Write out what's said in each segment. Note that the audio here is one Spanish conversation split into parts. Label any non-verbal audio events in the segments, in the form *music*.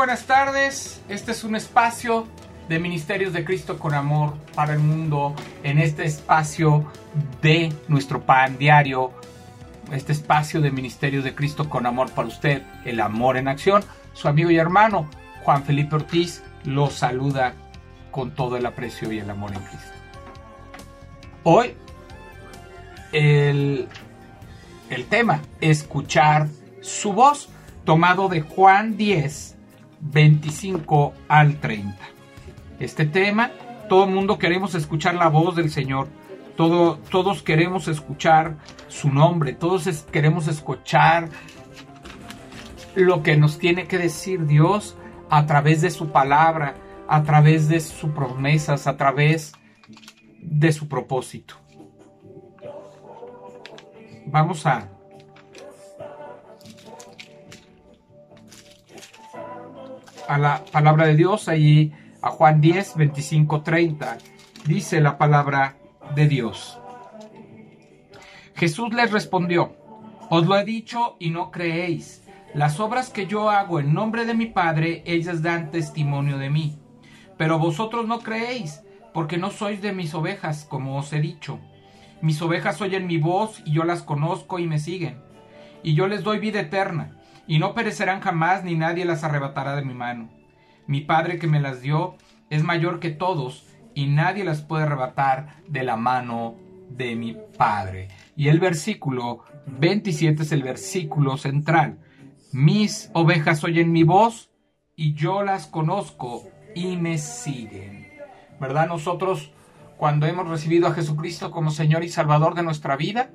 buenas tardes. Este es un espacio de Ministerios de Cristo con Amor para el mundo. En este espacio de nuestro pan diario. Este espacio de Ministerios de Cristo con Amor para usted. El amor en acción. Su amigo y hermano Juan Felipe Ortiz lo saluda con todo el aprecio y el amor en Cristo. Hoy el, el tema, escuchar su voz, tomado de Juan 10, 25 al 30. Este tema, todo el mundo queremos escuchar la voz del Señor, todo, todos queremos escuchar su nombre, todos queremos escuchar lo que nos tiene que decir Dios a través de su palabra, a través de sus promesas, a través de su propósito. Vamos a a la palabra de Dios, allí a Juan 10, 25, 30. Dice la palabra de Dios. Jesús les respondió, os lo he dicho y no creéis. Las obras que yo hago en nombre de mi Padre, ellas dan testimonio de mí. Pero vosotros no creéis, porque no sois de mis ovejas, como os he dicho. Mis ovejas oyen mi voz y yo las conozco y me siguen. Y yo les doy vida eterna y no perecerán jamás ni nadie las arrebatará de mi mano. Mi Padre que me las dio es mayor que todos y nadie las puede arrebatar de la mano de mi Padre. Y el versículo 27 es el versículo central. Mis ovejas oyen mi voz y yo las conozco y me siguen. ¿Verdad? Nosotros cuando hemos recibido a Jesucristo como Señor y Salvador de nuestra vida,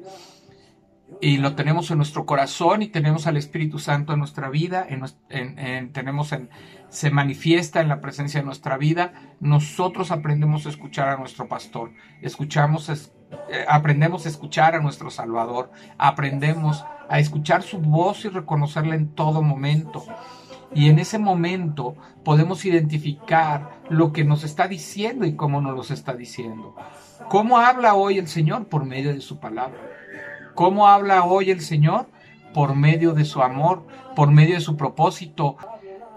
y lo tenemos en nuestro corazón y tenemos al Espíritu Santo en nuestra vida, en, tenemos en, se manifiesta en la presencia de nuestra vida, nosotros aprendemos a escuchar a nuestro pastor, escuchamos, eh, aprendemos a escuchar a nuestro Salvador, aprendemos a escuchar su voz y reconocerla en todo momento. Y en ese momento podemos identificar lo que nos está diciendo y cómo nos lo está diciendo. ¿Cómo habla hoy el Señor? Por medio de su palabra. ¿Cómo habla hoy el Señor? Por medio de su amor, por medio de su propósito.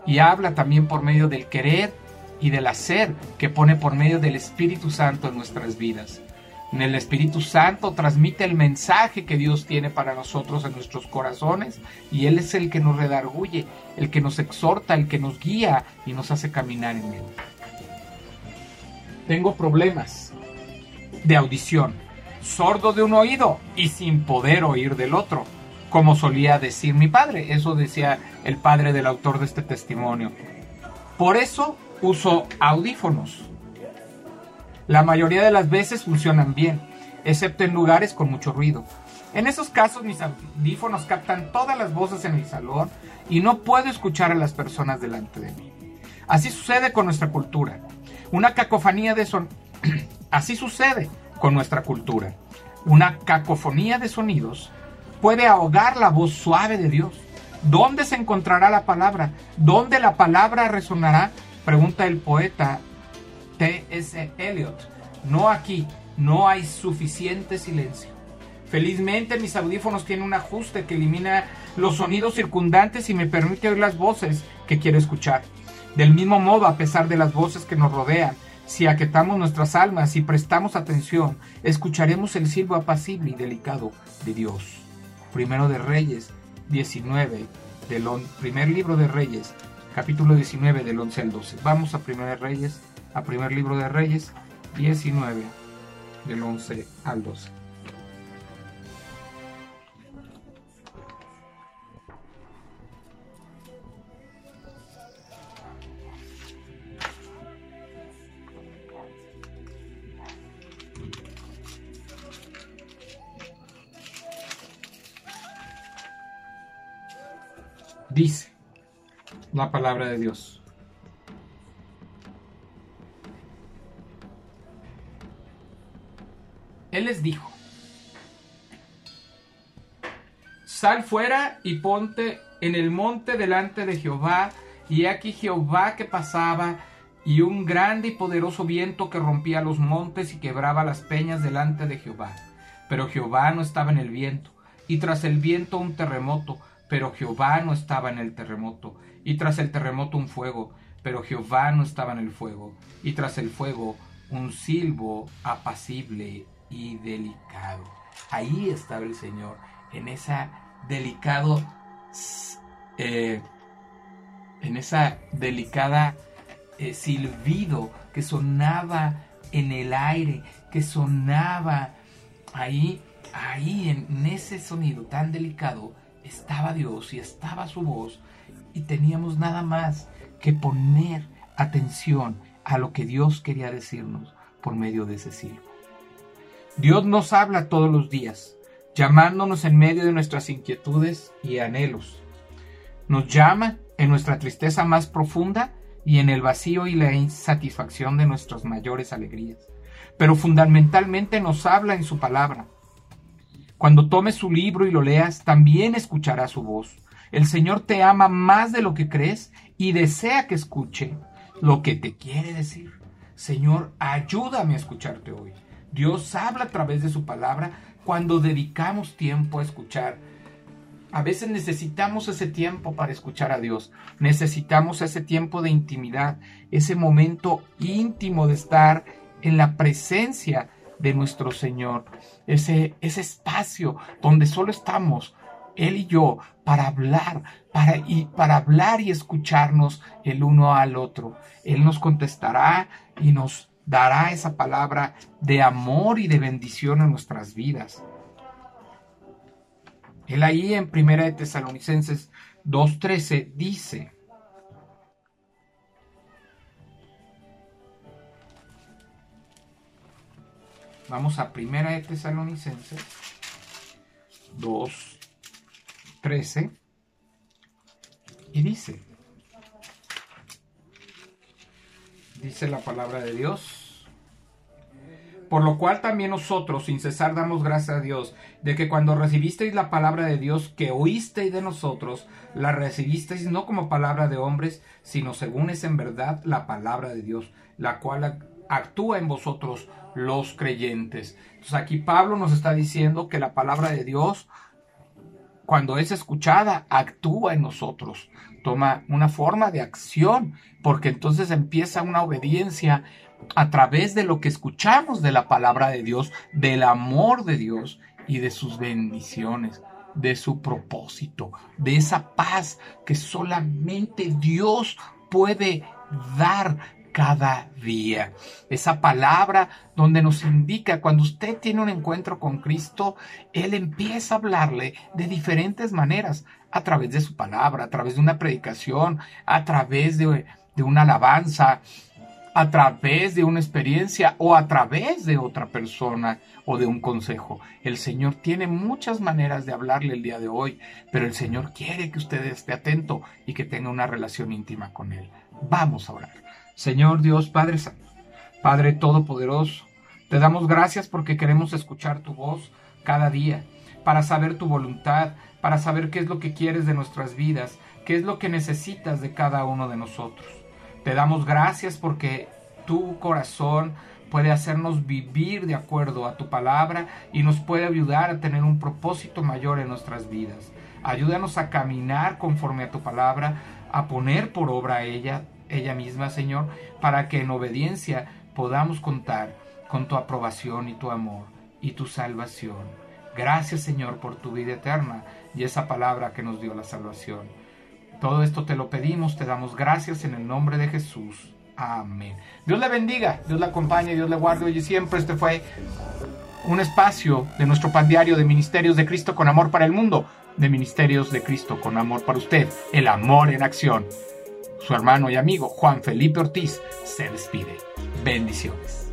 Y habla también por medio del querer y del hacer que pone por medio del Espíritu Santo en nuestras vidas. En el Espíritu Santo transmite el mensaje que Dios tiene para nosotros en nuestros corazones y Él es el que nos redarguye, el que nos exhorta, el que nos guía y nos hace caminar en Él. Tengo problemas de audición sordo de un oído y sin poder oír del otro, como solía decir mi padre. Eso decía el padre del autor de este testimonio. Por eso uso audífonos. La mayoría de las veces funcionan bien, excepto en lugares con mucho ruido. En esos casos mis audífonos captan todas las voces en el salón y no puedo escuchar a las personas delante de mí. Así sucede con nuestra cultura. Una cacofonía de son... *clears throat* Así sucede con nuestra cultura. Una cacofonía de sonidos puede ahogar la voz suave de Dios. ¿Dónde se encontrará la palabra? ¿Dónde la palabra resonará? Pregunta el poeta T.S. Eliot. No aquí, no hay suficiente silencio. Felizmente mis audífonos tienen un ajuste que elimina los sonidos circundantes y me permite oír las voces que quiero escuchar. Del mismo modo, a pesar de las voces que nos rodean, si aquetamos nuestras almas y prestamos atención, escucharemos el silbo apacible y delicado de Dios. Primero de Reyes 19, del primer libro de Reyes, capítulo 19 del 11 al 12. Vamos a Primero de Reyes, a primer libro de Reyes 19 del 11 al 12. Dice la palabra de Dios. Él les dijo, sal fuera y ponte en el monte delante de Jehová, y aquí Jehová que pasaba, y un grande y poderoso viento que rompía los montes y quebraba las peñas delante de Jehová. Pero Jehová no estaba en el viento, y tras el viento un terremoto, pero Jehová no estaba en el terremoto, y tras el terremoto un fuego, pero Jehová no estaba en el fuego, y tras el fuego un silbo apacible y delicado. Ahí estaba el Señor, en esa delicado, eh, en esa delicada eh, silbido que sonaba en el aire, que sonaba ahí, ahí en ese sonido tan delicado, estaba Dios y estaba su voz y teníamos nada más que poner atención a lo que Dios quería decirnos por medio de ese silbo. Dios nos habla todos los días, llamándonos en medio de nuestras inquietudes y anhelos. Nos llama en nuestra tristeza más profunda y en el vacío y la insatisfacción de nuestras mayores alegrías. Pero fundamentalmente nos habla en su palabra. Cuando tomes su libro y lo leas, también escucharás su voz. El Señor te ama más de lo que crees y desea que escuche lo que te quiere decir. Señor, ayúdame a escucharte hoy. Dios habla a través de su palabra cuando dedicamos tiempo a escuchar. A veces necesitamos ese tiempo para escuchar a Dios. Necesitamos ese tiempo de intimidad, ese momento íntimo de estar en la presencia de nuestro Señor. Ese, ese espacio donde solo estamos Él y yo para hablar, para, y, para hablar y escucharnos el uno al otro. Él nos contestará y nos dará esa palabra de amor y de bendición en nuestras vidas. Él ahí en Primera de Tesalonicenses 2.13 dice, Vamos a Primera de Tesalonicenses 2.13 y dice, dice la palabra de Dios. Por lo cual también nosotros, sin cesar, damos gracias a Dios de que cuando recibisteis la palabra de Dios que oísteis de nosotros, la recibisteis no como palabra de hombres, sino según es en verdad la palabra de Dios, la cual actúa en vosotros los creyentes. Entonces aquí Pablo nos está diciendo que la palabra de Dios, cuando es escuchada, actúa en nosotros toma una forma de acción, porque entonces empieza una obediencia a través de lo que escuchamos de la palabra de Dios, del amor de Dios y de sus bendiciones, de su propósito, de esa paz que solamente Dios puede dar cada día. Esa palabra donde nos indica cuando usted tiene un encuentro con Cristo, Él empieza a hablarle de diferentes maneras, a través de su palabra, a través de una predicación, a través de, una alabanza, a través de una experiencia o a través de otra persona o de un consejo. El Señor tiene muchas maneras de hablarle el día de hoy, pero el Señor quiere que usted esté atento y que tenga una relación íntima con Él. Vamos a orar. Señor Dios Padre Santo, Padre Todopoderoso, te damos gracias porque queremos escuchar tu voz cada día, para saber tu voluntad, para saber qué es lo que quieres de nuestras vidas, qué es lo que necesitas de cada uno de nosotros. Te damos gracias porque tu corazón puede hacernos vivir de acuerdo a tu palabra y nos puede ayudar a tener un propósito mayor en nuestras vidas. Ayúdanos a caminar conforme a tu palabra, a poner por obra ella, ella misma, Señor, para que en obediencia podamos contar con tu aprobación y tu amor y tu salvación. Gracias, Señor, por tu vida eterna y esa palabra que nos dio la salvación. Todo esto te lo pedimos, te damos gracias en el nombre de Jesús. Amén. Dios le bendiga, Dios le acompañe, Dios le guarde hoy y siempre. Este fue un espacio de nuestro pan diario de Ministerios de Cristo con amor para el mundo, de Ministerios de Cristo con amor para usted, el amor en acción. Su hermano y amigo Juan Felipe Ortiz se despide. Bendiciones.